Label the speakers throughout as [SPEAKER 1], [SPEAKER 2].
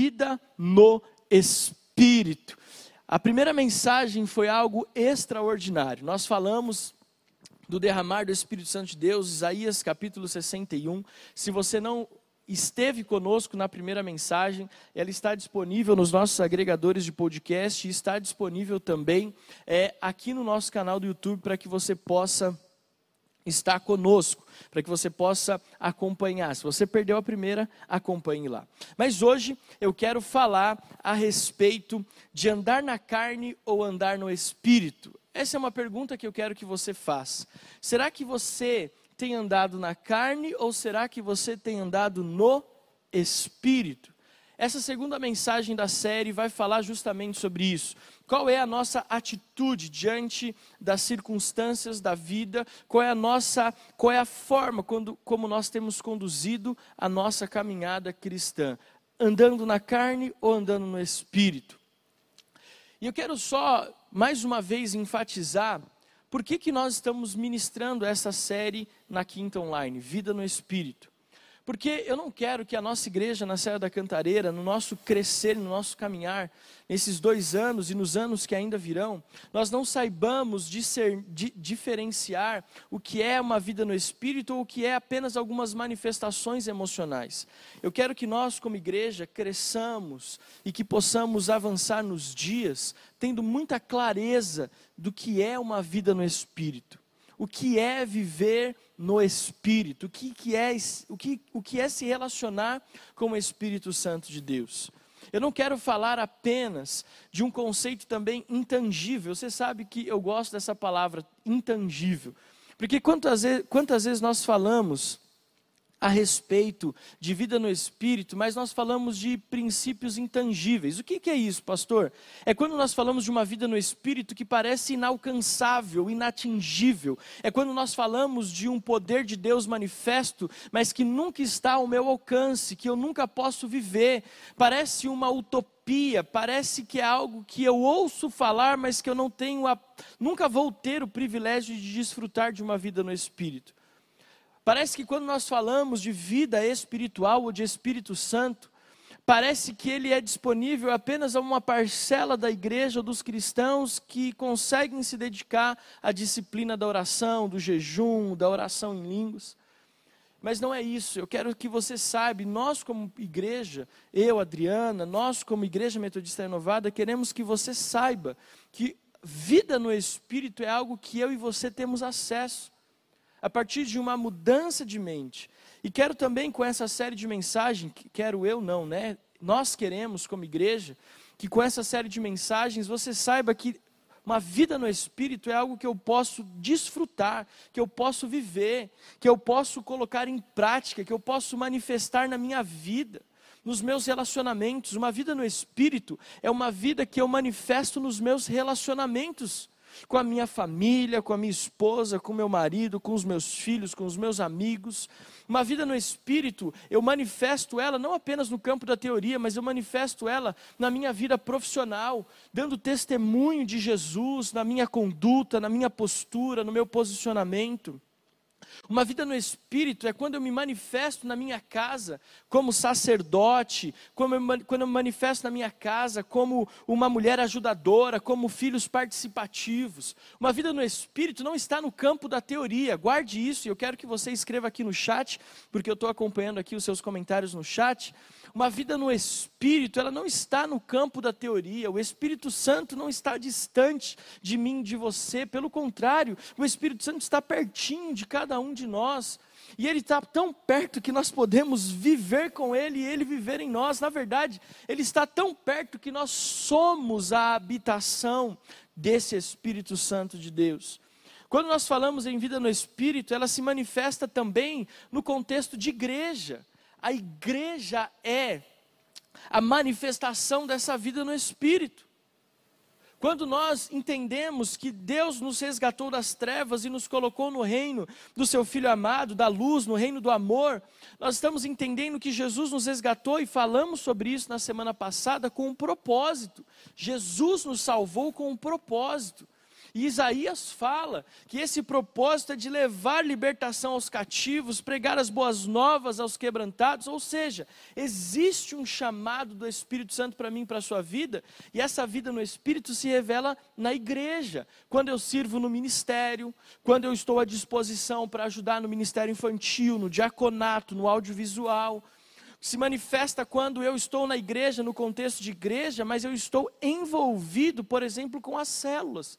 [SPEAKER 1] vida no Espírito. A primeira mensagem foi algo extraordinário. Nós falamos do derramar do Espírito Santo de Deus, Isaías capítulo 61. Se você não esteve conosco na primeira mensagem, ela está disponível nos nossos agregadores de podcast e está disponível também é, aqui no nosso canal do YouTube para que você possa estar conosco, para que você possa acompanhar. Se você perdeu a primeira, acompanhe lá. Mas hoje eu quero falar a respeito de andar na carne ou andar no espírito. Essa é uma pergunta que eu quero que você faça. Será que você tem andado na carne ou será que você tem andado no espírito? Essa segunda mensagem da série vai falar justamente sobre isso. Qual é a nossa atitude diante das circunstâncias da vida? Qual é a nossa, qual é a forma quando, como nós temos conduzido a nossa caminhada cristã? Andando na carne ou andando no espírito? E eu quero só mais uma vez enfatizar por que, que nós estamos ministrando essa série na Quinta Online, Vida no Espírito. Porque eu não quero que a nossa igreja na Serra da Cantareira, no nosso crescer, no nosso caminhar, nesses dois anos e nos anos que ainda virão, nós não saibamos di, diferenciar o que é uma vida no Espírito ou o que é apenas algumas manifestações emocionais. Eu quero que nós, como igreja, cresçamos e que possamos avançar nos dias, tendo muita clareza do que é uma vida no Espírito o que é viver no Espírito, o que, que, é, o, que, o que é se relacionar com o Espírito Santo de Deus. Eu não quero falar apenas de um conceito também intangível. Você sabe que eu gosto dessa palavra, intangível. Porque quantas vezes, quantas vezes nós falamos a respeito de vida no espírito, mas nós falamos de princípios intangíveis. O que, é isso, pastor? É quando nós falamos de uma vida no espírito que parece inalcançável, inatingível. É quando nós falamos de um poder de Deus manifesto, mas que nunca está ao meu alcance, que eu nunca posso viver. Parece uma utopia, parece que é algo que eu ouço falar, mas que eu não tenho a, nunca vou ter o privilégio de desfrutar de uma vida no espírito. Parece que quando nós falamos de vida espiritual ou de Espírito Santo, parece que ele é disponível apenas a uma parcela da igreja, dos cristãos que conseguem se dedicar à disciplina da oração, do jejum, da oração em línguas. Mas não é isso, eu quero que você saiba, nós como igreja, eu, Adriana, nós como igreja metodista renovada, queremos que você saiba que vida no Espírito é algo que eu e você temos acesso a partir de uma mudança de mente. E quero também com essa série de mensagens, quero eu não, né? Nós queremos como igreja que com essa série de mensagens você saiba que uma vida no espírito é algo que eu posso desfrutar, que eu posso viver, que eu posso colocar em prática, que eu posso manifestar na minha vida, nos meus relacionamentos. Uma vida no espírito é uma vida que eu manifesto nos meus relacionamentos com a minha família, com a minha esposa, com meu marido, com os meus filhos, com os meus amigos. Uma vida no espírito, eu manifesto ela não apenas no campo da teoria, mas eu manifesto ela na minha vida profissional, dando testemunho de Jesus na minha conduta, na minha postura, no meu posicionamento. Uma vida no Espírito é quando eu me manifesto na minha casa como sacerdote, quando eu, quando eu me manifesto na minha casa como uma mulher ajudadora, como filhos participativos. Uma vida no Espírito não está no campo da teoria, guarde isso e eu quero que você escreva aqui no chat, porque eu estou acompanhando aqui os seus comentários no chat. Uma vida no Espírito, ela não está no campo da teoria. O Espírito Santo não está distante de mim, de você. Pelo contrário, o Espírito Santo está pertinho de cada um de nós. E Ele está tão perto que nós podemos viver com Ele e Ele viver em nós. Na verdade, Ele está tão perto que nós somos a habitação desse Espírito Santo de Deus. Quando nós falamos em vida no Espírito, ela se manifesta também no contexto de igreja. A igreja é a manifestação dessa vida no Espírito. Quando nós entendemos que Deus nos resgatou das trevas e nos colocou no reino do seu Filho amado, da luz, no reino do amor, nós estamos entendendo que Jesus nos resgatou e falamos sobre isso na semana passada com um propósito. Jesus nos salvou com um propósito. E Isaías fala que esse propósito é de levar libertação aos cativos, pregar as boas novas aos quebrantados, ou seja, existe um chamado do Espírito Santo para mim, para a sua vida, e essa vida no Espírito se revela na igreja, quando eu sirvo no ministério, quando eu estou à disposição para ajudar no ministério infantil, no diaconato, no audiovisual se manifesta quando eu estou na igreja, no contexto de igreja, mas eu estou envolvido, por exemplo, com as células.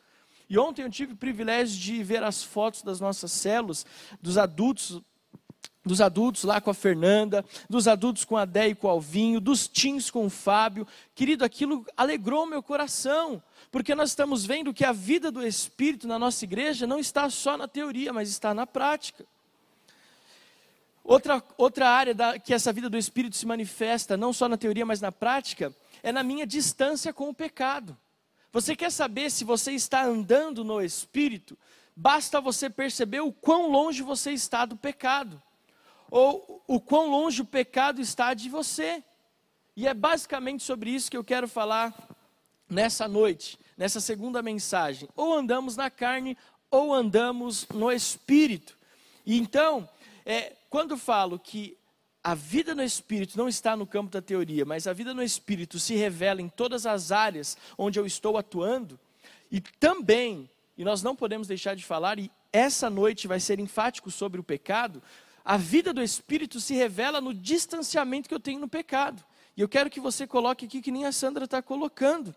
[SPEAKER 1] E ontem eu tive o privilégio de ver as fotos das nossas células, dos adultos, dos adultos lá com a Fernanda, dos adultos com a Dé e com o Alvinho, dos teens com o Fábio. Querido, aquilo alegrou meu coração, porque nós estamos vendo que a vida do Espírito na nossa igreja não está só na teoria, mas está na prática. Outra, outra área da, que essa vida do Espírito se manifesta, não só na teoria, mas na prática, é na minha distância com o pecado. Você quer saber se você está andando no Espírito? Basta você perceber o quão longe você está do pecado, ou o quão longe o pecado está de você. E é basicamente sobre isso que eu quero falar nessa noite, nessa segunda mensagem. Ou andamos na carne, ou andamos no Espírito. E então, é, quando falo que a vida no espírito não está no campo da teoria, mas a vida no espírito se revela em todas as áreas onde eu estou atuando, e também, e nós não podemos deixar de falar, e essa noite vai ser enfático sobre o pecado, a vida do espírito se revela no distanciamento que eu tenho no pecado. E eu quero que você coloque aqui que nem a Sandra está colocando.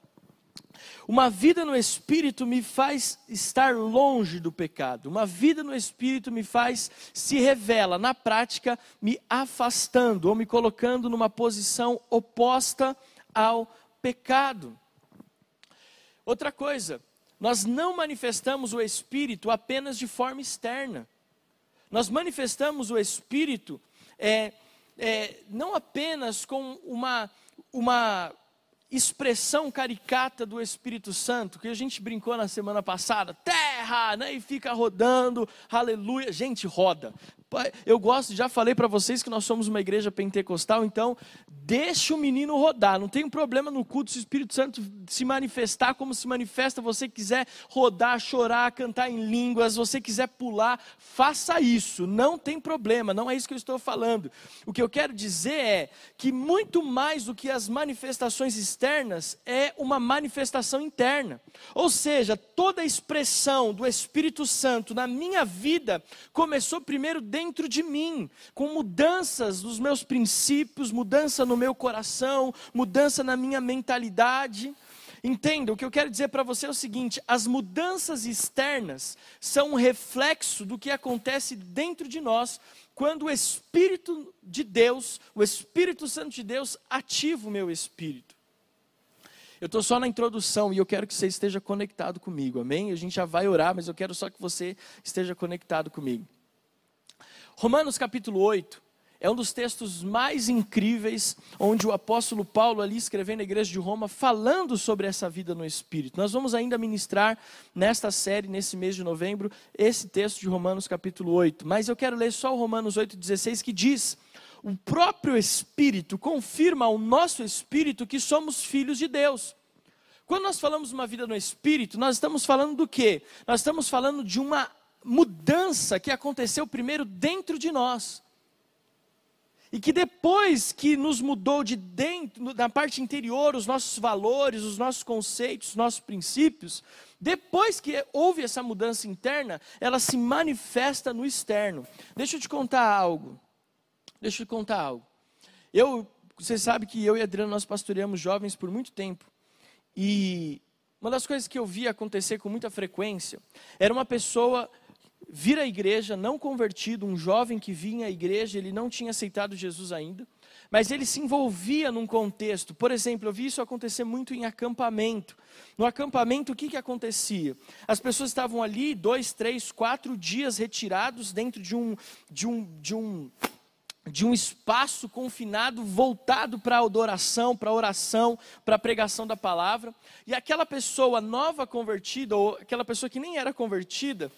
[SPEAKER 1] Uma vida no Espírito me faz estar longe do pecado. Uma vida no Espírito me faz, se revela na prática, me afastando ou me colocando numa posição oposta ao pecado. Outra coisa, nós não manifestamos o Espírito apenas de forma externa. Nós manifestamos o Espírito é, é, não apenas com uma, uma expressão caricata do Espírito Santo, que a gente brincou na semana passada, terra, né, e fica rodando, aleluia, gente, roda. Eu gosto, já falei para vocês que nós somos uma igreja pentecostal, então deixe o menino rodar. Não tem problema no culto se o Espírito Santo se manifestar como se manifesta. Você quiser rodar, chorar, cantar em línguas, você quiser pular, faça isso. Não tem problema. Não é isso que eu estou falando. O que eu quero dizer é que muito mais do que as manifestações externas é uma manifestação interna. Ou seja, toda a expressão do Espírito Santo na minha vida começou primeiro dentro dentro de mim, com mudanças nos meus princípios, mudança no meu coração, mudança na minha mentalidade. Entenda, o que eu quero dizer para você é o seguinte: as mudanças externas são um reflexo do que acontece dentro de nós quando o Espírito de Deus, o Espírito Santo de Deus, ativa o meu espírito. Eu estou só na introdução e eu quero que você esteja conectado comigo, amém? A gente já vai orar, mas eu quero só que você esteja conectado comigo. Romanos capítulo 8 é um dos textos mais incríveis, onde o apóstolo Paulo, ali escrevendo a igreja de Roma, falando sobre essa vida no Espírito. Nós vamos ainda ministrar nesta série, nesse mês de novembro, esse texto de Romanos capítulo 8. Mas eu quero ler só o Romanos 8,16 que diz: O próprio Espírito confirma ao nosso espírito que somos filhos de Deus. Quando nós falamos uma vida no Espírito, nós estamos falando do quê? Nós estamos falando de uma mudança que aconteceu primeiro dentro de nós. E que depois que nos mudou de dentro, na parte interior, os nossos valores, os nossos conceitos, os nossos princípios, depois que houve essa mudança interna, ela se manifesta no externo. Deixa eu te contar algo. Deixa eu te contar algo. Eu, você sabe que eu e Adriano nós pastoreamos jovens por muito tempo. E uma das coisas que eu via acontecer com muita frequência era uma pessoa vir à igreja, não convertido, um jovem que vinha à igreja, ele não tinha aceitado Jesus ainda, mas ele se envolvia num contexto. Por exemplo, eu vi isso acontecer muito em acampamento. No acampamento, o que, que acontecia? As pessoas estavam ali dois, três, quatro dias retirados dentro de um, de um, de um, de um espaço confinado voltado para a adoração, para a oração, para a pregação da palavra. E aquela pessoa nova convertida, ou aquela pessoa que nem era convertida,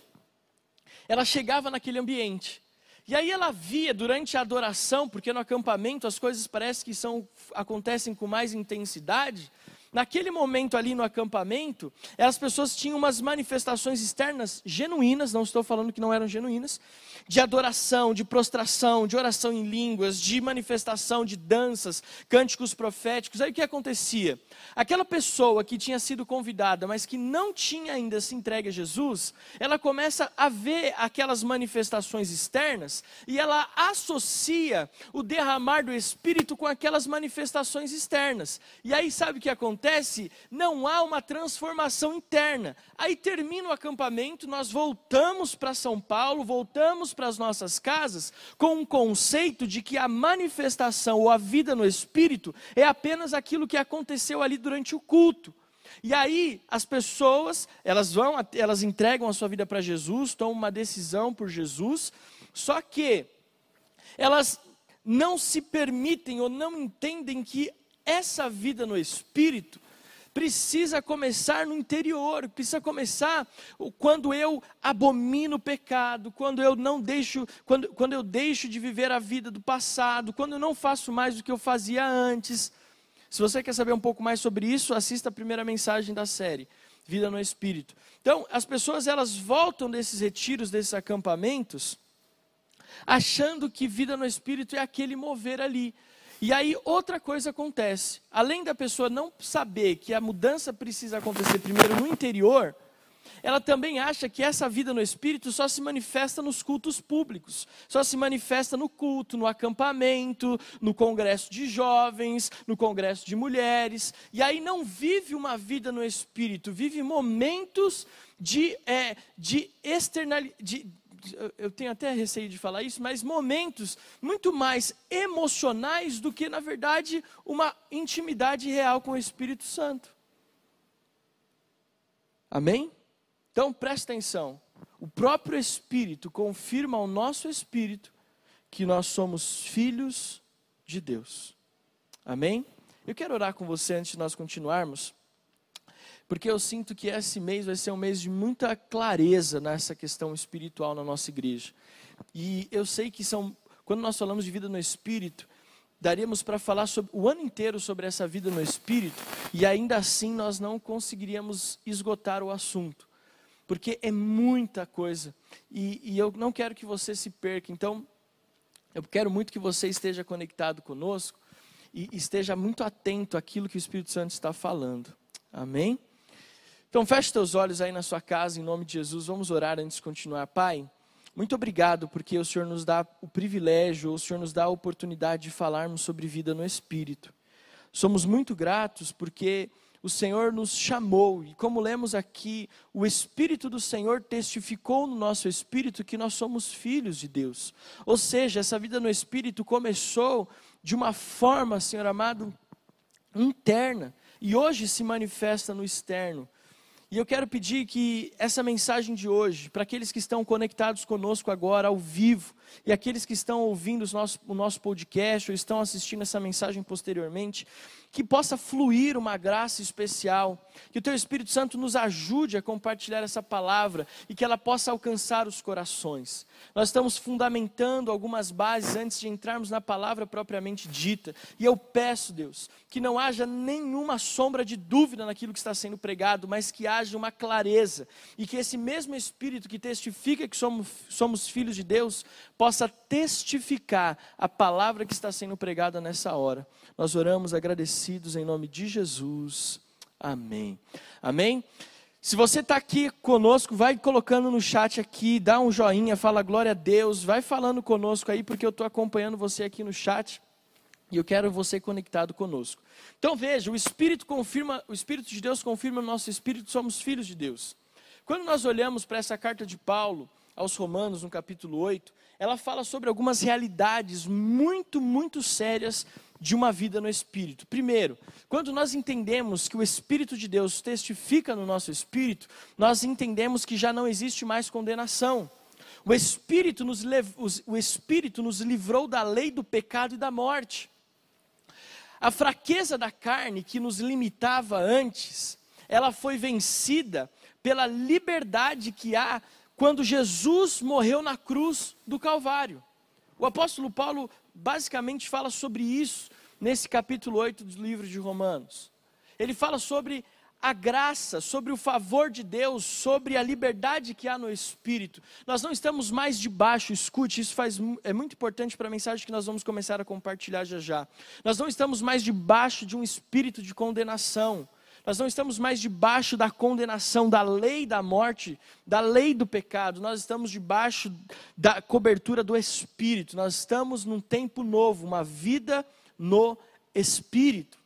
[SPEAKER 1] ela chegava naquele ambiente. E aí ela via durante a adoração, porque no acampamento as coisas parecem que são, acontecem com mais intensidade, naquele momento ali no acampamento, as pessoas tinham umas manifestações externas genuínas, não estou falando que não eram genuínas, de adoração, de prostração, de oração em línguas, de manifestação de danças, cânticos proféticos. Aí o que acontecia? Aquela pessoa que tinha sido convidada, mas que não tinha ainda se entregue a Jesus, ela começa a ver aquelas manifestações externas e ela associa o derramar do Espírito com aquelas manifestações externas. E aí sabe o que acontece? Não há uma transformação interna. Aí termina o acampamento, nós voltamos para São Paulo, voltamos para as nossas casas com um conceito de que a manifestação ou a vida no Espírito é apenas aquilo que aconteceu ali durante o culto. E aí as pessoas, elas vão, elas entregam a sua vida para Jesus, tomam uma decisão por Jesus, só que elas não se permitem ou não entendem que essa vida no espírito precisa começar no interior, precisa começar quando eu abomino o pecado, quando eu não deixo, quando, quando eu deixo de viver a vida do passado, quando eu não faço mais do que eu fazia antes. Se você quer saber um pouco mais sobre isso, assista a primeira mensagem da série, Vida no Espírito. Então, as pessoas elas voltam desses retiros, desses acampamentos, achando que vida no Espírito é aquele mover ali. E aí outra coisa acontece. Além da pessoa não saber que a mudança precisa acontecer primeiro no interior, ela também acha que essa vida no espírito só se manifesta nos cultos públicos, só se manifesta no culto, no acampamento, no congresso de jovens, no congresso de mulheres, e aí não vive uma vida no espírito, vive momentos de, é, de externalidade eu tenho até receio de falar isso, mas momentos muito mais emocionais do que, na verdade, uma intimidade real com o Espírito Santo. Amém? Então presta atenção. O próprio Espírito confirma ao nosso espírito que nós somos filhos de Deus. Amém? Eu quero orar com você antes de nós continuarmos porque eu sinto que esse mês vai ser um mês de muita clareza nessa questão espiritual na nossa igreja. E eu sei que são, quando nós falamos de vida no espírito, daríamos para falar sobre, o ano inteiro sobre essa vida no espírito, e ainda assim nós não conseguiríamos esgotar o assunto, porque é muita coisa, e, e eu não quero que você se perca, então eu quero muito que você esteja conectado conosco e esteja muito atento àquilo que o Espírito Santo está falando. Amém? Então feche teus olhos aí na sua casa, em nome de Jesus. Vamos orar antes de continuar. Pai, muito obrigado porque o Senhor nos dá o privilégio, o Senhor nos dá a oportunidade de falarmos sobre vida no Espírito. Somos muito gratos porque o Senhor nos chamou e, como lemos aqui, o Espírito do Senhor testificou no nosso espírito que nós somos filhos de Deus. Ou seja, essa vida no Espírito começou de uma forma, Senhor amado, interna e hoje se manifesta no externo. E eu quero pedir que essa mensagem de hoje, para aqueles que estão conectados conosco agora ao vivo, e aqueles que estão ouvindo nosso, o nosso podcast ou estão assistindo essa mensagem posteriormente, que possa fluir uma graça especial, que o Teu Espírito Santo nos ajude a compartilhar essa palavra e que ela possa alcançar os corações. Nós estamos fundamentando algumas bases antes de entrarmos na palavra propriamente dita, e eu peço, Deus, que não haja nenhuma sombra de dúvida naquilo que está sendo pregado, mas que haja uma clareza, e que esse mesmo Espírito que testifica que somos, somos filhos de Deus, possa testificar a palavra que está sendo pregada nessa hora. Nós oramos agradecidos em nome de Jesus. Amém. Amém. Se você está aqui conosco, vai colocando no chat aqui, dá um joinha, fala glória a Deus, vai falando conosco aí, porque eu estou acompanhando você aqui no chat e eu quero você conectado conosco. Então veja, o Espírito confirma, o Espírito de Deus confirma no nosso espírito, somos filhos de Deus. Quando nós olhamos para essa carta de Paulo aos Romanos, no capítulo 8, ela fala sobre algumas realidades muito, muito sérias de uma vida no Espírito. Primeiro, quando nós entendemos que o Espírito de Deus testifica no nosso espírito, nós entendemos que já não existe mais condenação. O Espírito nos, o Espírito nos livrou da lei do pecado e da morte. A fraqueza da carne que nos limitava antes, ela foi vencida pela liberdade que há quando Jesus morreu na cruz do Calvário. O apóstolo Paulo basicamente fala sobre isso nesse capítulo 8 do livro de Romanos. Ele fala sobre a graça, sobre o favor de Deus, sobre a liberdade que há no Espírito. Nós não estamos mais debaixo, escute, isso faz, é muito importante para a mensagem que nós vamos começar a compartilhar já já. Nós não estamos mais debaixo de um espírito de condenação. Nós não estamos mais debaixo da condenação, da lei da morte, da lei do pecado. Nós estamos debaixo da cobertura do Espírito. Nós estamos num tempo novo, uma vida no Espírito.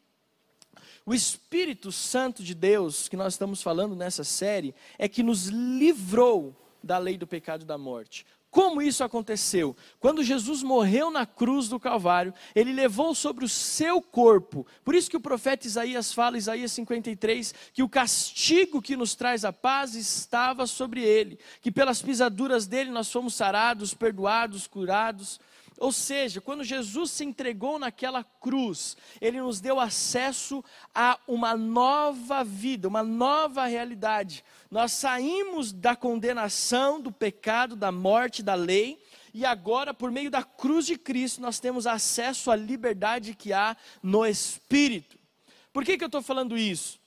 [SPEAKER 1] O Espírito Santo de Deus, que nós estamos falando nessa série, é que nos livrou da lei do pecado e da morte. Como isso aconteceu? Quando Jesus morreu na cruz do Calvário, ele levou sobre o seu corpo. Por isso que o profeta Isaías fala, Isaías 53, que o castigo que nos traz a paz estava sobre ele, que pelas pisaduras dele nós fomos sarados, perdoados, curados. Ou seja, quando Jesus se entregou naquela cruz, ele nos deu acesso a uma nova vida, uma nova realidade. Nós saímos da condenação, do pecado, da morte, da lei, e agora, por meio da cruz de Cristo, nós temos acesso à liberdade que há no Espírito. Por que, que eu estou falando isso?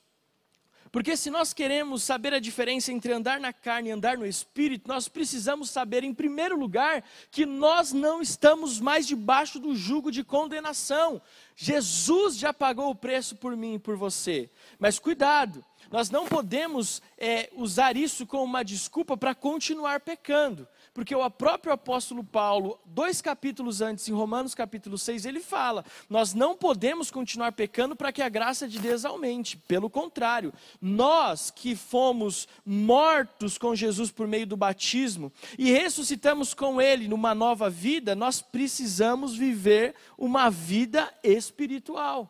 [SPEAKER 1] Porque se nós queremos saber a diferença entre andar na carne e andar no espírito, nós precisamos saber, em primeiro lugar, que nós não estamos mais debaixo do jugo de condenação. Jesus já pagou o preço por mim e por você. Mas cuidado, nós não podemos é, usar isso como uma desculpa para continuar pecando. Porque o próprio apóstolo Paulo, dois capítulos antes, em Romanos capítulo 6, ele fala: nós não podemos continuar pecando para que a graça de Deus aumente. Pelo contrário, nós que fomos mortos com Jesus por meio do batismo e ressuscitamos com Ele numa nova vida, nós precisamos viver uma vida espiritual.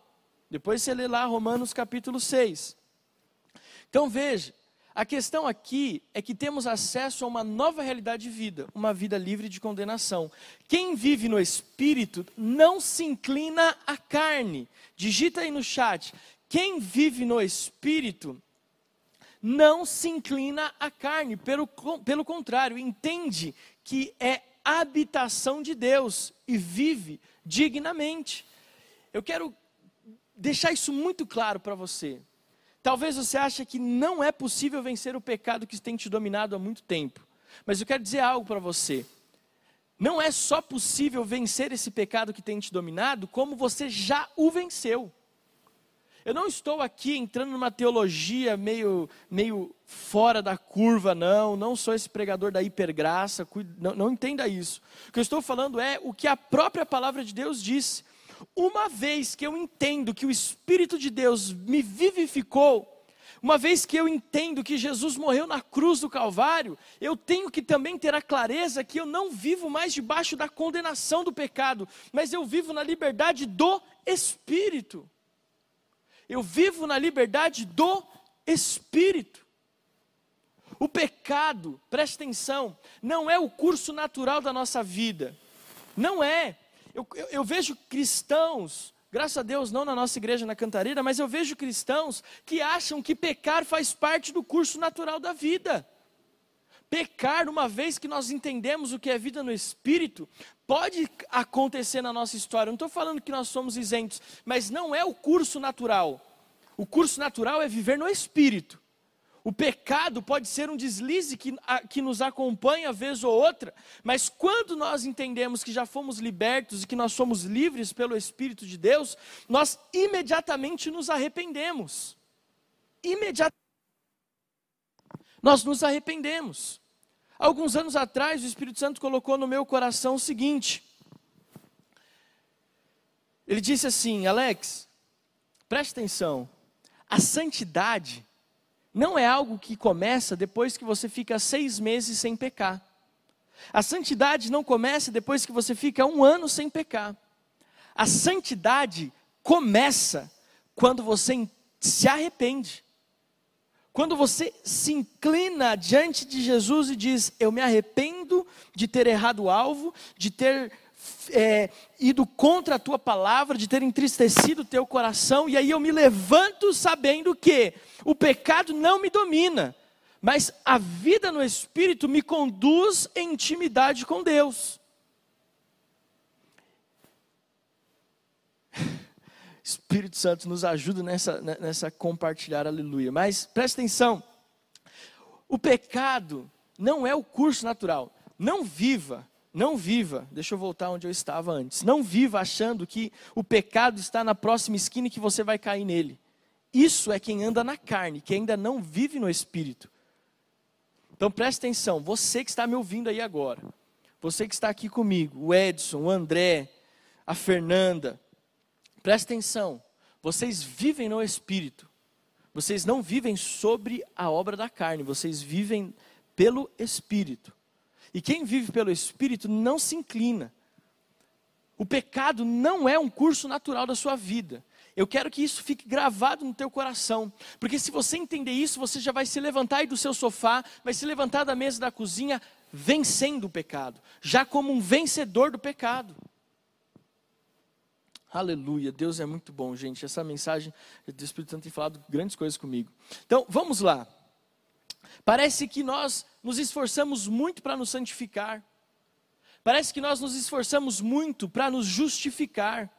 [SPEAKER 1] Depois você lê lá Romanos capítulo 6. Então veja, a questão aqui é que temos acesso a uma nova realidade de vida, uma vida livre de condenação. Quem vive no espírito não se inclina à carne. Digita aí no chat. Quem vive no espírito não se inclina à carne, pelo, pelo contrário, entende que é habitação de Deus e vive dignamente. Eu quero deixar isso muito claro para você. Talvez você ache que não é possível vencer o pecado que tem te dominado há muito tempo. Mas eu quero dizer algo para você. Não é só possível vencer esse pecado que tem te dominado, como você já o venceu. Eu não estou aqui entrando numa teologia meio, meio fora da curva, não. Não sou esse pregador da hipergraça, não, não entenda isso. O que eu estou falando é o que a própria palavra de Deus diz. Uma vez que eu entendo que o Espírito de Deus me vivificou, uma vez que eu entendo que Jesus morreu na cruz do Calvário, eu tenho que também ter a clareza que eu não vivo mais debaixo da condenação do pecado, mas eu vivo na liberdade do Espírito. Eu vivo na liberdade do Espírito. O pecado, preste atenção, não é o curso natural da nossa vida. Não é. Eu, eu, eu, vejo cristãos, graças a Deus não na nossa igreja na Cantareira, mas eu vejo cristãos que acham que pecar faz parte do curso natural da vida. Pecar, uma vez que nós entendemos o que é vida no Espírito, pode acontecer na nossa história. Não estou falando que nós somos isentos, mas não é o curso natural. O curso natural é viver no Espírito. O pecado pode ser um deslize que, a, que nos acompanha vez ou outra, mas quando nós entendemos que já fomos libertos e que nós somos livres pelo Espírito de Deus, nós imediatamente nos arrependemos. Imediatamente. Nós nos arrependemos. Alguns anos atrás, o Espírito Santo colocou no meu coração o seguinte: ele disse assim, Alex, preste atenção, a santidade não é algo que começa depois que você fica seis meses sem pecar. A santidade não começa depois que você fica um ano sem pecar. A santidade começa quando você se arrepende. Quando você se inclina diante de Jesus e diz: Eu me arrependo de ter errado o alvo, de ter é, ido contra a tua palavra, de ter entristecido o teu coração, e aí eu me levanto sabendo que o pecado não me domina, mas a vida no Espírito me conduz em intimidade com Deus. Espírito Santo nos ajuda nessa, nessa compartilhar, aleluia. Mas presta atenção, o pecado não é o curso natural. Não viva, não viva, deixa eu voltar onde eu estava antes. Não viva achando que o pecado está na próxima esquina e que você vai cair nele. Isso é quem anda na carne, que ainda não vive no espírito. Então preste atenção, você que está me ouvindo aí agora, você que está aqui comigo, o Edson, o André, a Fernanda, preste atenção, vocês vivem no espírito. Vocês não vivem sobre a obra da carne, vocês vivem pelo espírito. E quem vive pelo espírito não se inclina. O pecado não é um curso natural da sua vida. Eu quero que isso fique gravado no teu coração, porque se você entender isso, você já vai se levantar aí do seu sofá, vai se levantar da mesa da cozinha, vencendo o pecado, já como um vencedor do pecado. Aleluia, Deus é muito bom, gente. Essa mensagem do Espírito Santo tem falado grandes coisas comigo. Então, vamos lá. Parece que nós nos esforçamos muito para nos santificar. Parece que nós nos esforçamos muito para nos justificar.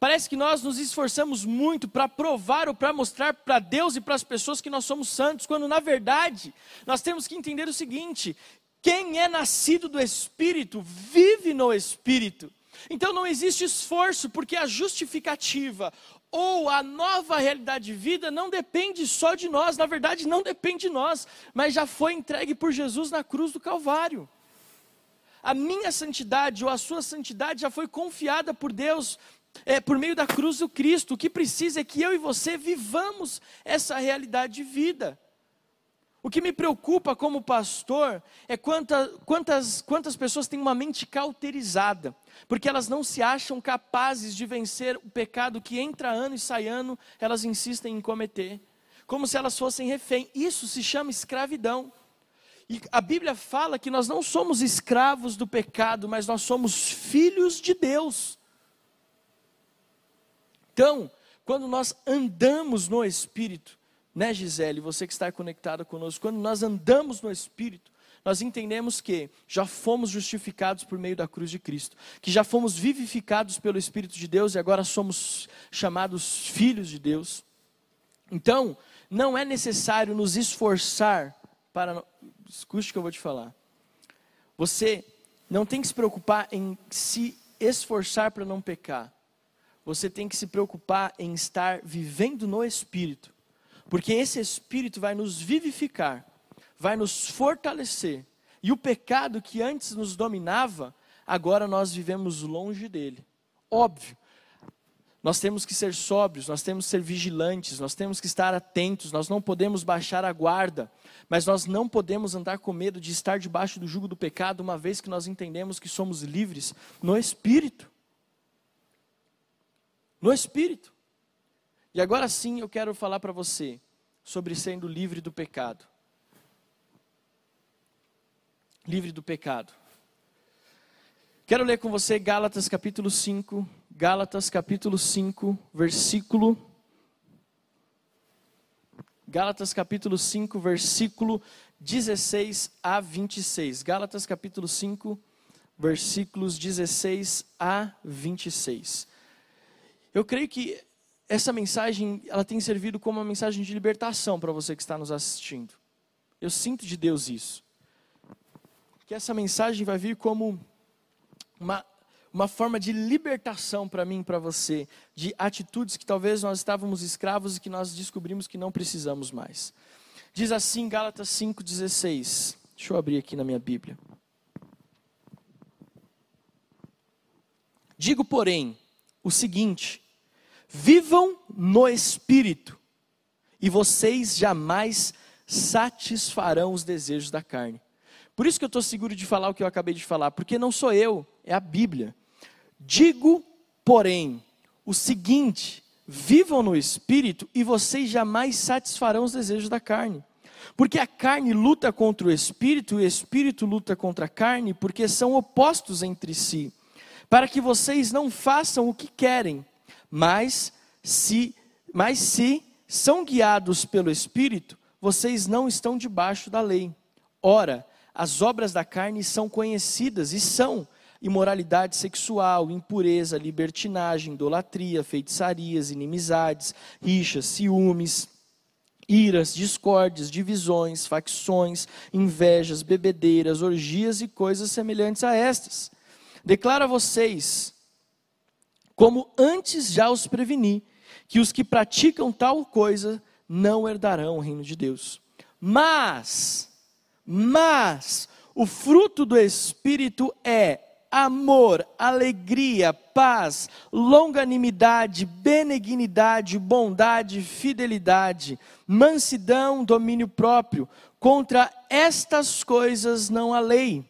[SPEAKER 1] Parece que nós nos esforçamos muito para provar ou para mostrar para Deus e para as pessoas que nós somos santos, quando na verdade nós temos que entender o seguinte: quem é nascido do Espírito vive no Espírito. Então não existe esforço, porque a justificativa ou a nova realidade de vida não depende só de nós, na verdade não depende de nós, mas já foi entregue por Jesus na cruz do Calvário. A minha santidade ou a sua santidade já foi confiada por Deus é, por meio da cruz do Cristo. O que precisa é que eu e você vivamos essa realidade de vida. O que me preocupa como pastor é quanta, quantas, quantas pessoas têm uma mente cauterizada, porque elas não se acham capazes de vencer o pecado que entra ano e sai ano, elas insistem em cometer, como se elas fossem refém. Isso se chama escravidão. E a Bíblia fala que nós não somos escravos do pecado, mas nós somos filhos de Deus. Então, quando nós andamos no Espírito, né, Gisele, você que está conectada conosco, quando nós andamos no Espírito, nós entendemos que já fomos justificados por meio da cruz de Cristo, que já fomos vivificados pelo Espírito de Deus e agora somos chamados filhos de Deus. Então, não é necessário nos esforçar para. Escute o que eu vou te falar. Você não tem que se preocupar em se esforçar para não pecar você tem que se preocupar em estar vivendo no Espírito, porque esse Espírito vai nos vivificar, vai nos fortalecer, e o pecado que antes nos dominava, agora nós vivemos longe dele. Óbvio, nós temos que ser sóbrios, nós temos que ser vigilantes, nós temos que estar atentos, nós não podemos baixar a guarda, mas nós não podemos andar com medo de estar debaixo do jugo do pecado, uma vez que nós entendemos que somos livres no Espírito no Espírito. E agora sim eu quero falar para você sobre sendo livre do pecado. Livre do pecado. Quero ler com você Gálatas capítulo 5, Gálatas capítulo 5, versículo Gálatas capítulo 5, versículo 16 a 26. Gálatas capítulo 5, versículos 16 a 26. Eu creio que essa mensagem, ela tem servido como uma mensagem de libertação para você que está nos assistindo. Eu sinto de Deus isso. Que essa mensagem vai vir como uma, uma forma de libertação para mim para você, de atitudes que talvez nós estávamos escravos e que nós descobrimos que não precisamos mais. Diz assim Gálatas 5,16. Deixa eu abrir aqui na minha Bíblia. Digo, porém, o seguinte: vivam no espírito, e vocês jamais satisfarão os desejos da carne. Por isso que eu estou seguro de falar o que eu acabei de falar, porque não sou eu, é a Bíblia. Digo, porém, o seguinte: vivam no espírito e vocês jamais satisfarão os desejos da carne. Porque a carne luta contra o espírito e o espírito luta contra a carne, porque são opostos entre si para que vocês não façam o que querem, mas se, mas se são guiados pelo Espírito, vocês não estão debaixo da lei. Ora, as obras da carne são conhecidas e são imoralidade sexual, impureza, libertinagem, idolatria, feitiçarias, inimizades, rixas, ciúmes, iras, discórdias, divisões, facções, invejas, bebedeiras, orgias e coisas semelhantes a estas. Declaro a vocês, como antes já os preveni, que os que praticam tal coisa não herdarão o reino de Deus. Mas, mas, o fruto do Espírito é amor, alegria, paz, longanimidade, benignidade, bondade, fidelidade, mansidão, domínio próprio. Contra estas coisas não há lei.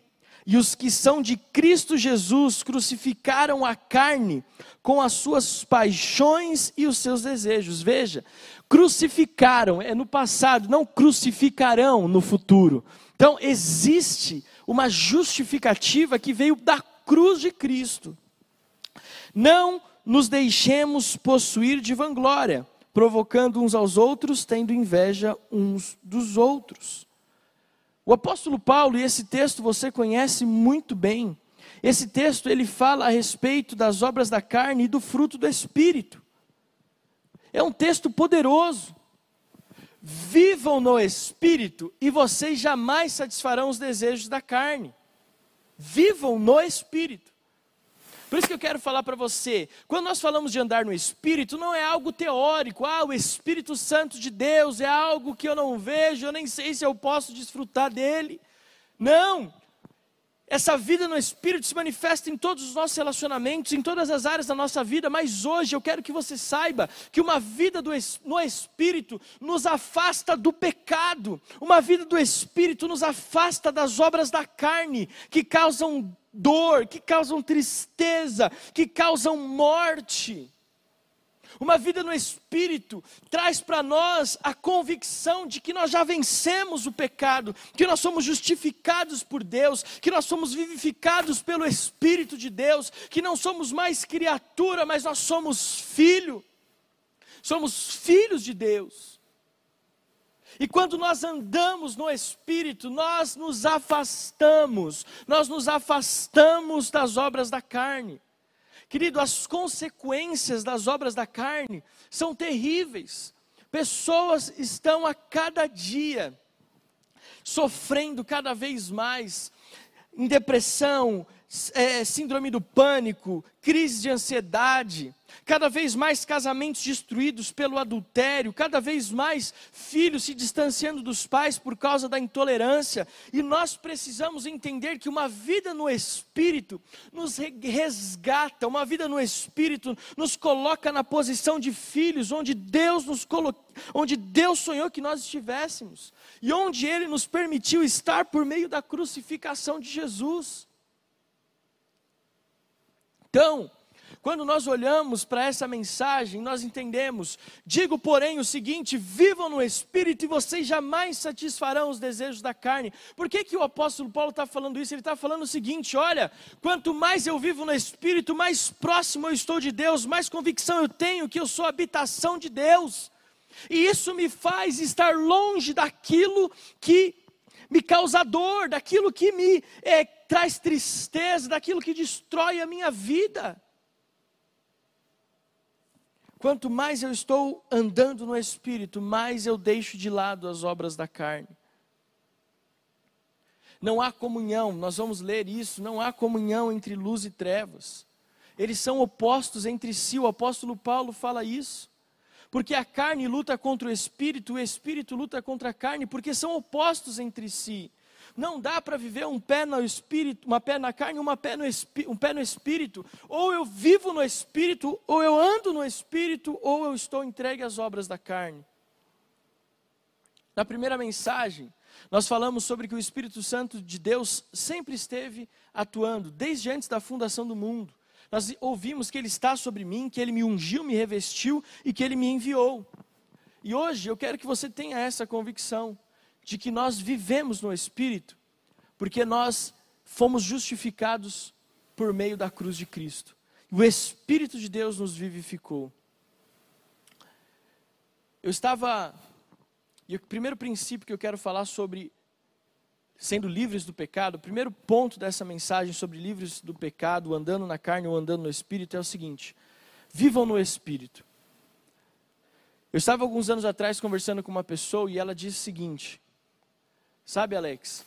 [SPEAKER 1] E os que são de Cristo Jesus crucificaram a carne com as suas paixões e os seus desejos. Veja, crucificaram é no passado, não crucificarão no futuro. Então, existe uma justificativa que veio da cruz de Cristo. Não nos deixemos possuir de vanglória, provocando uns aos outros, tendo inveja uns dos outros. O apóstolo Paulo, e esse texto você conhece muito bem, esse texto ele fala a respeito das obras da carne e do fruto do espírito. É um texto poderoso. Vivam no espírito e vocês jamais satisfarão os desejos da carne. Vivam no espírito. Por isso que eu quero falar para você, quando nós falamos de andar no Espírito, não é algo teórico, ah, o Espírito Santo de Deus é algo que eu não vejo, eu nem sei se eu posso desfrutar dele. Não, essa vida no Espírito se manifesta em todos os nossos relacionamentos, em todas as áreas da nossa vida, mas hoje eu quero que você saiba que uma vida do, no Espírito nos afasta do pecado, uma vida do Espírito nos afasta das obras da carne, que causam dor, que causam tristeza, que causam morte. Uma vida no Espírito traz para nós a convicção de que nós já vencemos o pecado, que nós somos justificados por Deus, que nós somos vivificados pelo Espírito de Deus, que não somos mais criatura, mas nós somos filho, somos filhos de Deus. E quando nós andamos no Espírito, nós nos afastamos, nós nos afastamos das obras da carne. Querido, as consequências das obras da carne são terríveis. Pessoas estão a cada dia sofrendo cada vez mais em depressão, é, síndrome do pânico, crise de ansiedade, cada vez mais casamentos destruídos pelo adultério, cada vez mais filhos se distanciando dos pais por causa da intolerância, e nós precisamos entender que uma vida no Espírito nos resgata, uma vida no Espírito nos coloca na posição de filhos, onde Deus nos colocou, onde Deus sonhou que nós estivéssemos, e onde Ele nos permitiu estar por meio da crucificação de Jesus. Então, quando nós olhamos para essa mensagem, nós entendemos: digo, porém, o seguinte: vivam no espírito e vocês jamais satisfarão os desejos da carne. Por que, que o apóstolo Paulo está falando isso? Ele está falando o seguinte: olha, quanto mais eu vivo no espírito, mais próximo eu estou de Deus, mais convicção eu tenho que eu sou habitação de Deus. E isso me faz estar longe daquilo que me causa dor, daquilo que me é, traz tristeza, daquilo que destrói a minha vida. Quanto mais eu estou andando no Espírito, mais eu deixo de lado as obras da carne. Não há comunhão, nós vamos ler isso, não há comunhão entre luz e trevas. Eles são opostos entre si, o apóstolo Paulo fala isso. Porque a carne luta contra o espírito, o espírito luta contra a carne, porque são opostos entre si. Não dá para viver um pé no espírito, uma pé na carne, uma pé no um pé no espírito. Ou eu vivo no espírito, ou eu ando no espírito, ou eu estou entregue às obras da carne. Na primeira mensagem, nós falamos sobre que o Espírito Santo de Deus sempre esteve atuando, desde antes da fundação do mundo. Nós ouvimos que Ele está sobre mim, que Ele me ungiu, me revestiu e que Ele me enviou. E hoje eu quero que você tenha essa convicção de que nós vivemos no Espírito, porque nós fomos justificados por meio da cruz de Cristo. O Espírito de Deus nos vivificou. Eu estava. E o primeiro princípio que eu quero falar sobre sendo livres do pecado, o primeiro ponto dessa mensagem sobre livres do pecado, andando na carne ou andando no espírito, é o seguinte: vivam no espírito. Eu estava alguns anos atrás conversando com uma pessoa e ela disse o seguinte: Sabe, Alex,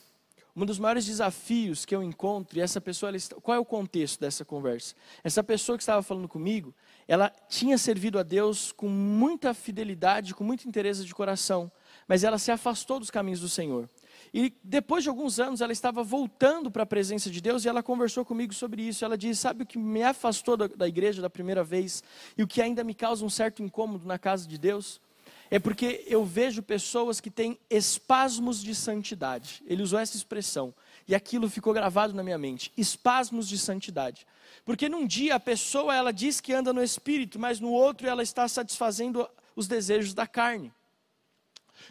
[SPEAKER 1] um dos maiores desafios que eu encontro, e essa pessoa, ela, qual é o contexto dessa conversa? Essa pessoa que estava falando comigo, ela tinha servido a Deus com muita fidelidade, com muita interesse de coração, mas ela se afastou dos caminhos do Senhor. E depois de alguns anos, ela estava voltando para a presença de Deus e ela conversou comigo sobre isso. Ela disse: Sabe o que me afastou da, da igreja da primeira vez e o que ainda me causa um certo incômodo na casa de Deus? É porque eu vejo pessoas que têm espasmos de santidade. Ele usou essa expressão e aquilo ficou gravado na minha mente. Espasmos de santidade. Porque num dia a pessoa ela diz que anda no espírito, mas no outro ela está satisfazendo os desejos da carne.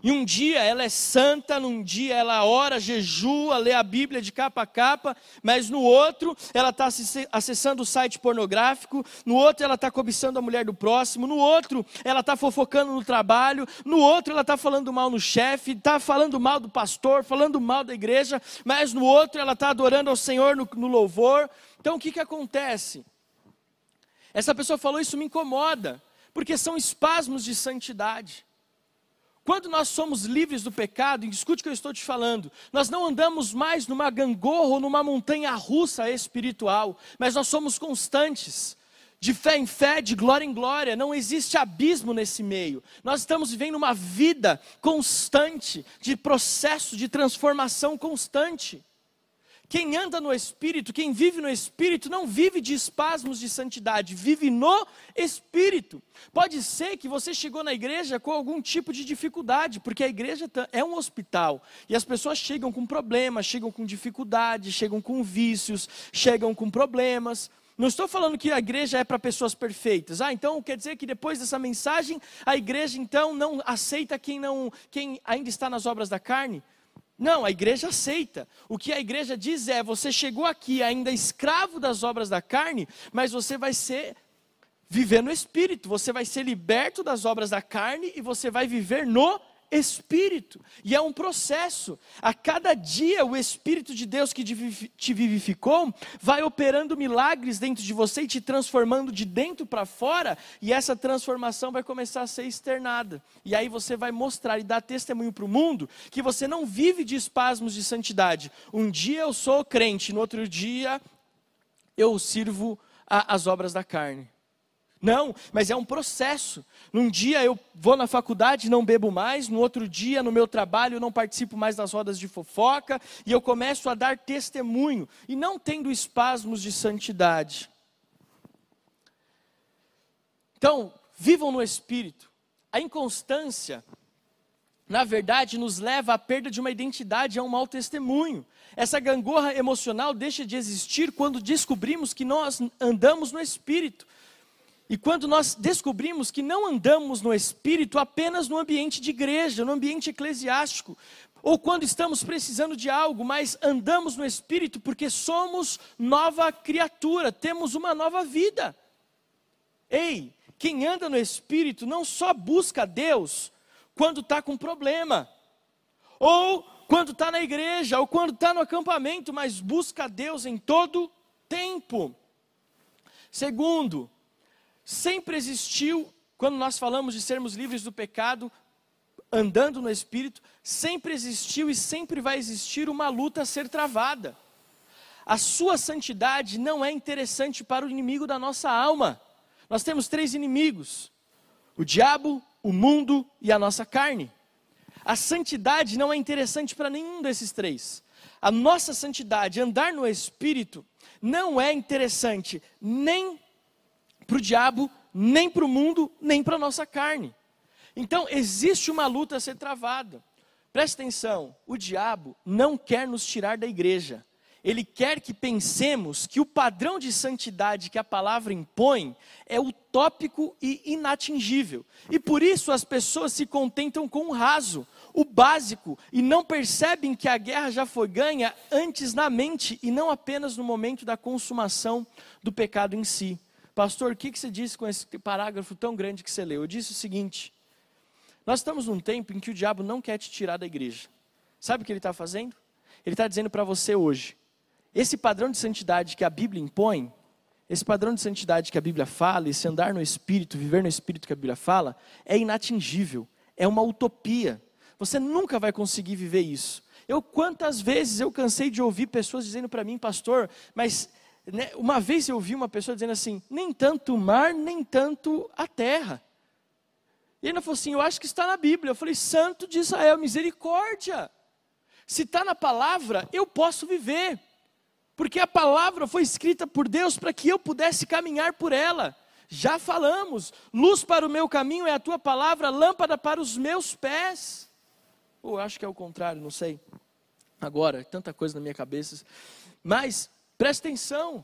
[SPEAKER 1] E um dia ela é santa, num dia ela ora, jejua, lê a Bíblia de capa a capa, mas no outro ela está acessando o site pornográfico, no outro ela está cobiçando a mulher do próximo, no outro ela está fofocando no trabalho, no outro ela está falando mal no chefe, está falando mal do pastor, falando mal da igreja, mas no outro ela está adorando ao Senhor no, no louvor. Então o que, que acontece? Essa pessoa falou, isso me incomoda, porque são espasmos de santidade. Quando nós somos livres do pecado, escute o que eu estou te falando, nós não andamos mais numa gangorra ou numa montanha russa espiritual, mas nós somos constantes. De fé em fé, de glória em glória, não existe abismo nesse meio. Nós estamos vivendo uma vida constante, de processo de transformação constante. Quem anda no Espírito, quem vive no Espírito, não vive de espasmos de santidade, vive no Espírito. Pode ser que você chegou na igreja com algum tipo de dificuldade, porque a igreja é um hospital e as pessoas chegam com problemas, chegam com dificuldade, chegam com vícios, chegam com problemas. Não estou falando que a igreja é para pessoas perfeitas. Ah, então quer dizer que depois dessa mensagem a igreja então não aceita quem não, quem ainda está nas obras da carne? Não, a igreja aceita. O que a igreja diz é: você chegou aqui ainda escravo das obras da carne, mas você vai ser viver no espírito, você vai ser liberto das obras da carne e você vai viver no espírito. E é um processo. A cada dia o espírito de Deus que te vivificou vai operando milagres dentro de você e te transformando de dentro para fora, e essa transformação vai começar a ser externada. E aí você vai mostrar e dar testemunho para o mundo que você não vive de espasmos de santidade. Um dia eu sou crente, no outro dia eu sirvo a, as obras da carne. Não, mas é um processo. Num dia eu vou na faculdade e não bebo mais, no outro dia no meu trabalho eu não participo mais das rodas de fofoca e eu começo a dar testemunho e não tendo espasmos de santidade. Então, vivam no espírito. A inconstância, na verdade, nos leva à perda de uma identidade, a um mau testemunho. Essa gangorra emocional deixa de existir quando descobrimos que nós andamos no espírito. E quando nós descobrimos que não andamos no espírito apenas no ambiente de igreja, no ambiente eclesiástico, ou quando estamos precisando de algo, mas andamos no espírito porque somos nova criatura, temos uma nova vida. Ei, quem anda no espírito não só busca Deus quando está com problema, ou quando está na igreja, ou quando está no acampamento, mas busca Deus em todo tempo. Segundo, sempre existiu, quando nós falamos de sermos livres do pecado, andando no Espírito, sempre existiu e sempre vai existir uma luta a ser travada. A sua santidade não é interessante para o inimigo da nossa alma. Nós temos três inimigos: o diabo, o mundo e a nossa carne. A santidade não é interessante para nenhum desses três. A nossa santidade, andar no Espírito, não é interessante nem para o diabo, nem para o mundo, nem para a nossa carne. Então, existe uma luta a ser travada. Preste atenção: o diabo não quer nos tirar da igreja. Ele quer que pensemos que o padrão de santidade que a palavra impõe é utópico e inatingível. E por isso as pessoas se contentam com o raso, o básico, e não percebem que a guerra já foi ganha antes na mente e não apenas no momento da consumação do pecado em si. Pastor, o que, você disse com esse parágrafo tão grande que você leu? Eu disse o seguinte: nós estamos num tempo em que o diabo não quer te tirar da igreja. Sabe o que ele está fazendo? Ele está dizendo para você hoje: esse padrão de santidade que a Bíblia impõe, esse padrão de santidade que a Bíblia fala, esse andar no Espírito, viver no Espírito que a Bíblia fala, é inatingível, é uma utopia. Você nunca vai conseguir viver isso. Eu quantas vezes eu cansei de ouvir pessoas dizendo para mim, pastor, mas né, uma vez eu ouvi uma pessoa dizendo assim: nem tanto o mar, nem tanto a terra. E ele falou assim: eu acho que está na Bíblia. Eu falei: Santo de Israel, misericórdia. Se está na palavra, eu posso viver. Porque a palavra foi escrita por Deus para que eu pudesse caminhar por ela. Já falamos, luz para o meu caminho é a tua palavra, lâmpada para os meus pés. Ou acho que é o contrário, não sei. Agora, tanta coisa na minha cabeça. Mas, presta atenção.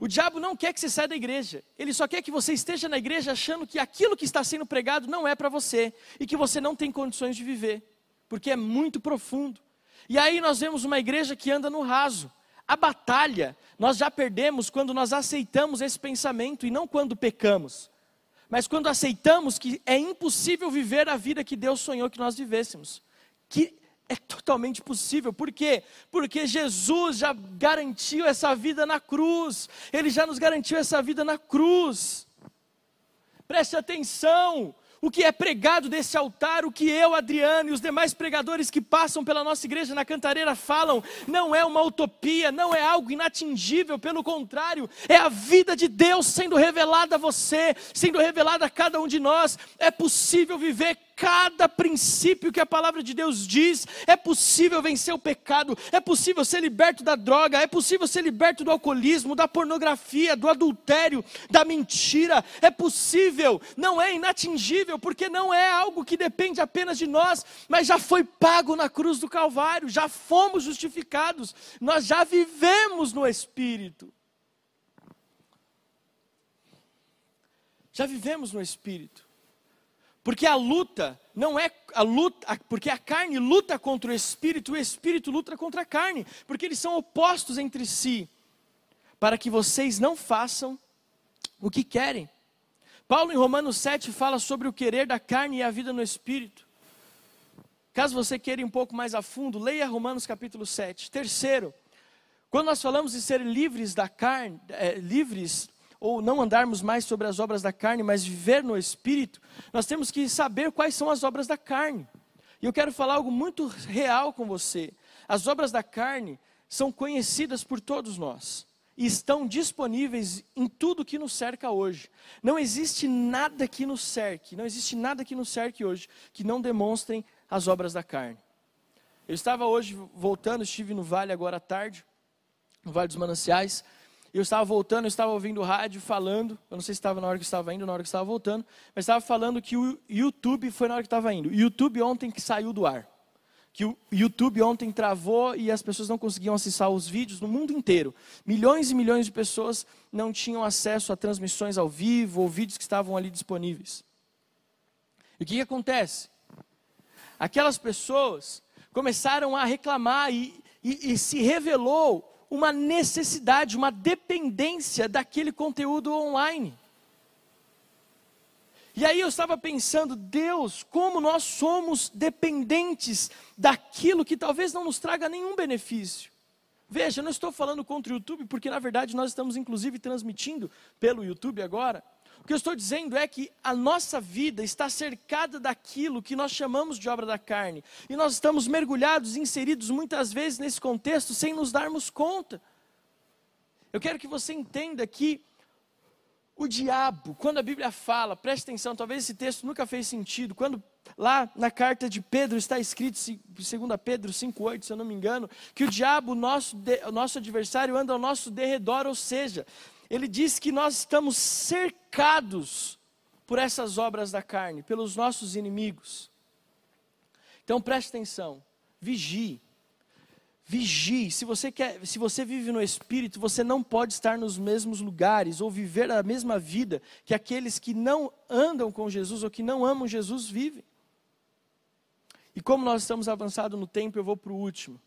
[SPEAKER 1] O diabo não quer que você saia da igreja. Ele só quer que você esteja na igreja achando que aquilo que está sendo pregado não é para você. E que você não tem condições de viver. Porque é muito profundo. E aí nós vemos uma igreja que anda no raso. A batalha nós já perdemos quando nós aceitamos esse pensamento e não quando pecamos mas quando aceitamos que é impossível viver a vida que Deus sonhou que nós vivêssemos, que é totalmente possível, por quê? Porque Jesus já garantiu essa vida na cruz, Ele já nos garantiu essa vida na cruz. Preste atenção, o que é pregado desse altar, o que eu, Adriano e os demais pregadores que passam pela nossa igreja na Cantareira falam, não é uma utopia, não é algo inatingível, pelo contrário, é a vida de Deus sendo revelada a você, sendo revelada a cada um de nós. É possível viver cada princípio que a palavra de Deus diz. É possível vencer o pecado, é possível ser liberto da droga, é possível ser liberto do alcoolismo, da pornografia, do adultério, da mentira. É possível, não é inatingível, porque não é algo que depende apenas de nós, mas já foi pago na cruz do Calvário, já fomos justificados, nós já vivemos no Espírito. Já vivemos no Espírito. Porque a luta não é a luta, porque a carne luta contra o espírito, o espírito luta contra a carne, porque eles são opostos entre si, para que vocês não façam o que querem. Paulo em Romanos 7 fala sobre o querer da carne e a vida no espírito. Caso você queira ir um pouco mais a fundo, leia Romanos capítulo 7. Terceiro, quando nós falamos de ser livres da carne, é, livres ou não andarmos mais sobre as obras da carne, mas viver no Espírito, nós temos que saber quais são as obras da carne. E eu quero falar algo muito real com você. As obras da carne são conhecidas por todos nós e estão disponíveis em tudo que nos cerca hoje. Não existe nada que nos cerque, não existe nada que nos cerque hoje que não demonstrem as obras da carne. Eu estava hoje voltando, estive no vale agora à tarde, no Vale dos Mananciais, eu estava voltando, eu estava ouvindo o rádio falando, eu não sei se estava na hora que estava indo, na hora que estava voltando, mas estava falando que o YouTube foi na hora que estava indo. O YouTube ontem que saiu do ar. Que o YouTube ontem travou e as pessoas não conseguiam acessar os vídeos no mundo inteiro. Milhões e milhões de pessoas não tinham acesso a transmissões ao vivo ou vídeos que estavam ali disponíveis. E o que, que acontece? Aquelas pessoas começaram a reclamar e, e, e se revelou uma necessidade, uma dependência daquele conteúdo online. E aí eu estava pensando, Deus, como nós somos dependentes daquilo que talvez não nos traga nenhum benefício. Veja, eu não estou falando contra o YouTube, porque na verdade nós estamos inclusive transmitindo pelo YouTube agora que eu estou dizendo é que a nossa vida está cercada daquilo que nós chamamos de obra da carne. E nós estamos mergulhados, inseridos muitas vezes nesse contexto sem nos darmos conta. Eu quero que você entenda que o diabo, quando a Bíblia fala, preste atenção, talvez esse texto nunca fez sentido, quando lá na carta de Pedro está escrito, 2 Pedro 5,8, se eu não me engano, que o diabo, nosso, nosso adversário, anda ao nosso derredor, ou seja, ele diz que nós estamos cercados por essas obras da carne, pelos nossos inimigos. Então preste atenção, vigie. Vigie. Se você quer, se você vive no espírito, você não pode estar nos mesmos lugares ou viver a mesma vida que aqueles que não andam com Jesus ou que não amam Jesus vivem. E como nós estamos avançados no tempo, eu vou para o último.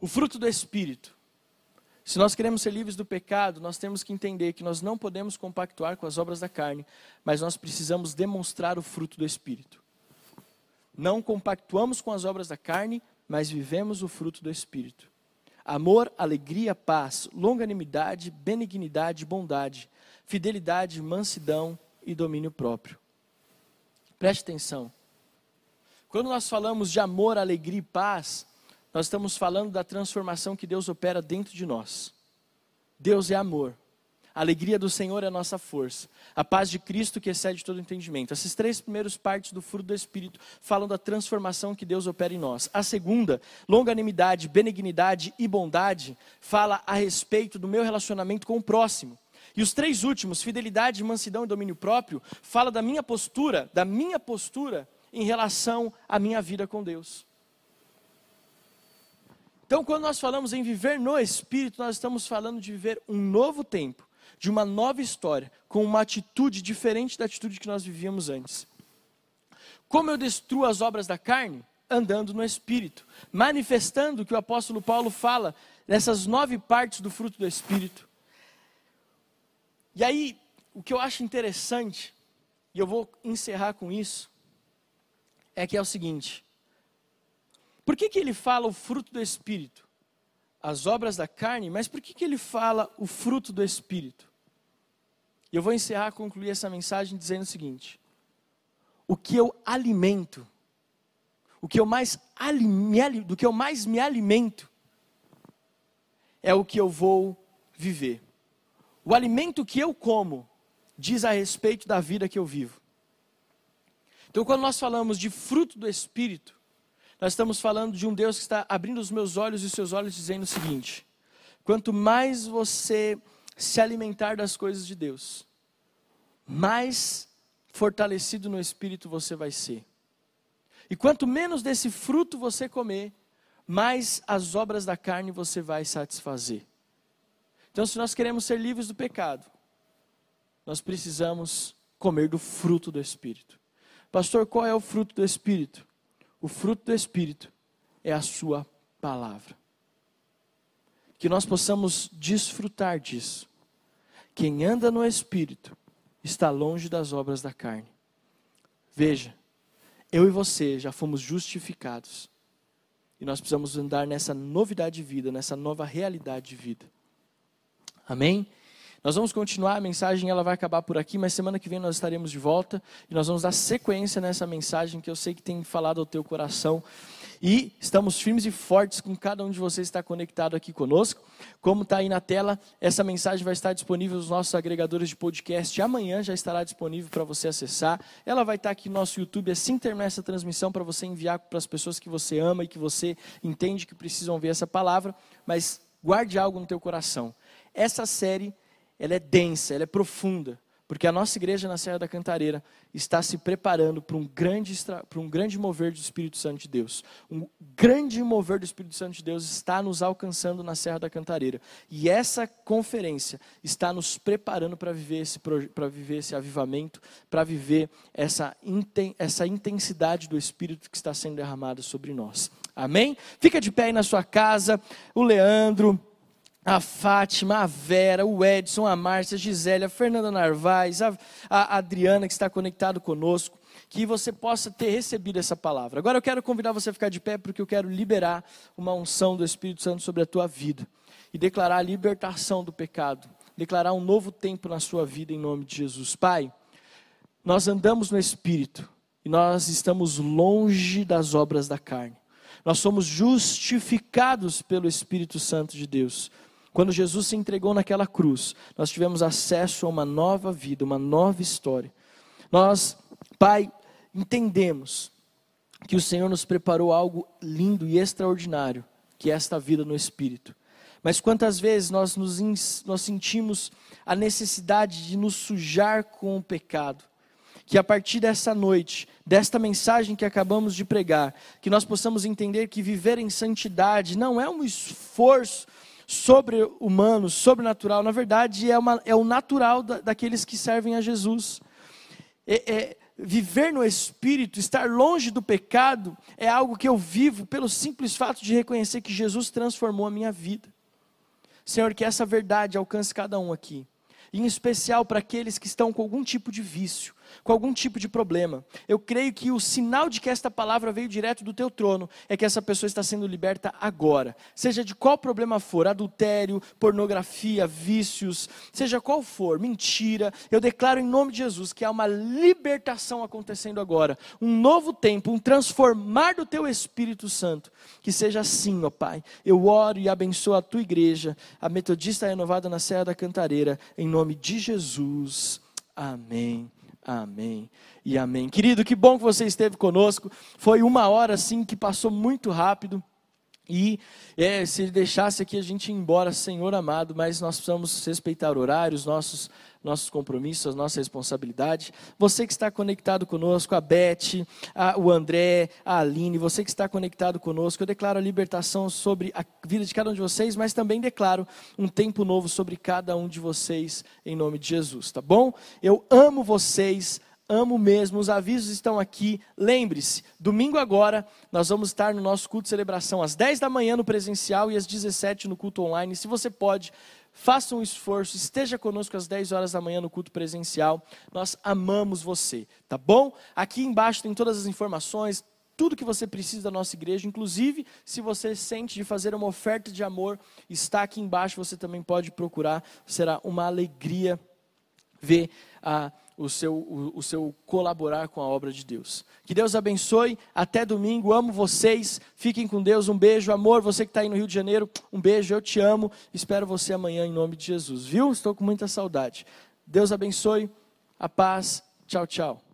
[SPEAKER 1] O fruto do espírito. Se nós queremos ser livres do pecado, nós temos que entender que nós não podemos compactuar com as obras da carne, mas nós precisamos demonstrar o fruto do Espírito. Não compactuamos com as obras da carne, mas vivemos o fruto do Espírito. Amor, alegria, paz, longanimidade, benignidade, bondade, fidelidade, mansidão e domínio próprio. Preste atenção. Quando nós falamos de amor, alegria e paz, nós estamos falando da transformação que Deus opera dentro de nós. Deus é amor. A alegria do Senhor é a nossa força. A paz de Cristo que excede todo entendimento. Essas três primeiras partes do fruto do Espírito falam da transformação que Deus opera em nós. A segunda, longanimidade, benignidade e bondade, fala a respeito do meu relacionamento com o próximo. E os três últimos, fidelidade, mansidão e domínio próprio, fala da minha postura, da minha postura em relação à minha vida com Deus. Então, quando nós falamos em viver no Espírito, nós estamos falando de viver um novo tempo de uma nova história, com uma atitude diferente da atitude que nós vivíamos antes. Como eu destruo as obras da carne? Andando no Espírito, manifestando o que o apóstolo Paulo fala nessas nove partes do fruto do Espírito. E aí, o que eu acho interessante, e eu vou encerrar com isso, é que é o seguinte: por que, que ele fala o fruto do Espírito? As obras da carne, mas por que, que ele fala o fruto do Espírito? E eu vou encerrar, concluir essa mensagem dizendo o seguinte: o que eu alimento, o que eu mais me, do que eu mais me alimento, é o que eu vou viver. O alimento que eu como diz a respeito da vida que eu vivo. Então, quando nós falamos de fruto do Espírito, nós estamos falando de um Deus que está abrindo os meus olhos e os seus olhos, dizendo o seguinte: quanto mais você se alimentar das coisas de Deus, mais fortalecido no espírito você vai ser. E quanto menos desse fruto você comer, mais as obras da carne você vai satisfazer. Então, se nós queremos ser livres do pecado, nós precisamos comer do fruto do Espírito. Pastor, qual é o fruto do Espírito? O fruto do Espírito é a Sua palavra. Que nós possamos desfrutar disso. Quem anda no Espírito está longe das obras da carne. Veja, eu e você já fomos justificados. E nós precisamos andar nessa novidade de vida, nessa nova realidade de vida. Amém? Nós vamos continuar, a mensagem ela vai acabar por aqui, mas semana que vem nós estaremos de volta e nós vamos dar sequência nessa mensagem que eu sei que tem falado ao teu coração. E estamos firmes e fortes com cada um de vocês que está conectado aqui conosco. Como está aí na tela, essa mensagem vai estar disponível nos nossos agregadores de podcast. Amanhã já estará disponível para você acessar. Ela vai estar aqui no nosso YouTube assim terminar essa transmissão para você enviar para as pessoas que você ama e que você entende que precisam ver essa palavra. Mas guarde algo no teu coração. Essa série, ela é densa, ela é profunda porque a nossa igreja na Serra da Cantareira está se preparando para um grande, para um grande mover do Espírito Santo de Deus. Um grande mover do Espírito Santo de Deus está nos alcançando na Serra da Cantareira. E essa conferência está nos preparando para viver esse, para viver esse avivamento, para viver essa, essa intensidade do Espírito que está sendo derramada sobre nós. Amém? Fica de pé aí na sua casa, o Leandro a Fátima, a Vera, o Edson, a Márcia, a Gisélia, a Fernanda Narvaez, a, a Adriana que está conectado conosco, que você possa ter recebido essa palavra. Agora eu quero convidar você a ficar de pé porque eu quero liberar uma unção do Espírito Santo sobre a tua vida e declarar a libertação do pecado, declarar um novo tempo na sua vida em nome de Jesus. Pai, nós andamos no Espírito e nós estamos longe das obras da carne. Nós somos justificados pelo Espírito Santo de Deus. Quando Jesus se entregou naquela cruz, nós tivemos acesso a uma nova vida, uma nova história. Nós, Pai, entendemos que o Senhor nos preparou algo lindo e extraordinário, que é esta vida no Espírito. Mas quantas vezes nós, nos, nós sentimos a necessidade de nos sujar com o pecado? Que a partir dessa noite, desta mensagem que acabamos de pregar, que nós possamos entender que viver em santidade não é um esforço sobre-humano, sobrenatural, na verdade é, uma, é o natural da, daqueles que servem a Jesus. É, é, viver no Espírito, estar longe do pecado, é algo que eu vivo pelo simples fato de reconhecer que Jesus transformou a minha vida. Senhor, que essa verdade alcance cada um aqui, em especial para aqueles que estão com algum tipo de vício, com algum tipo de problema. Eu creio que o sinal de que esta palavra veio direto do teu trono é que essa pessoa está sendo liberta agora. Seja de qual problema for, adultério, pornografia, vícios, seja qual for, mentira, eu declaro em nome de Jesus que há uma libertação acontecendo agora, um novo tempo, um transformar do teu Espírito Santo. Que seja assim, ó Pai. Eu oro e abençoo a tua igreja, a Metodista Renovada na Serra da Cantareira, em nome de Jesus. Amém. Amém e amém. Querido, que bom que você esteve conosco. Foi uma hora assim que passou muito rápido. E é, se ele deixasse aqui a gente ir embora, Senhor amado, mas nós precisamos respeitar horários, nossos, nossos compromissos, nossa responsabilidade. Você que está conectado conosco, a Beth, a, o André, a Aline, você que está conectado conosco, eu declaro a libertação sobre a vida de cada um de vocês, mas também declaro um tempo novo sobre cada um de vocês, em nome de Jesus, tá bom? Eu amo vocês amo mesmo. Os avisos estão aqui. Lembre-se, domingo agora nós vamos estar no nosso culto de celebração às 10 da manhã no presencial e às 17 no culto online. Se você pode, faça um esforço, esteja conosco às 10 horas da manhã no culto presencial. Nós amamos você, tá bom? Aqui embaixo tem todas as informações, tudo que você precisa da nossa igreja, inclusive se você sente de fazer uma oferta de amor, está aqui embaixo, você também pode procurar, será uma alegria ver a o seu, o, o, seu colaborar com a obra de Deus. Que Deus abençoe. Até domingo. Amo vocês. Fiquem com Deus. Um beijo, amor. Você que está aí no Rio de Janeiro, um beijo. Eu te amo. Espero você amanhã em nome de Jesus. Viu? Estou com muita saudade. Deus abençoe. A paz. Tchau, tchau.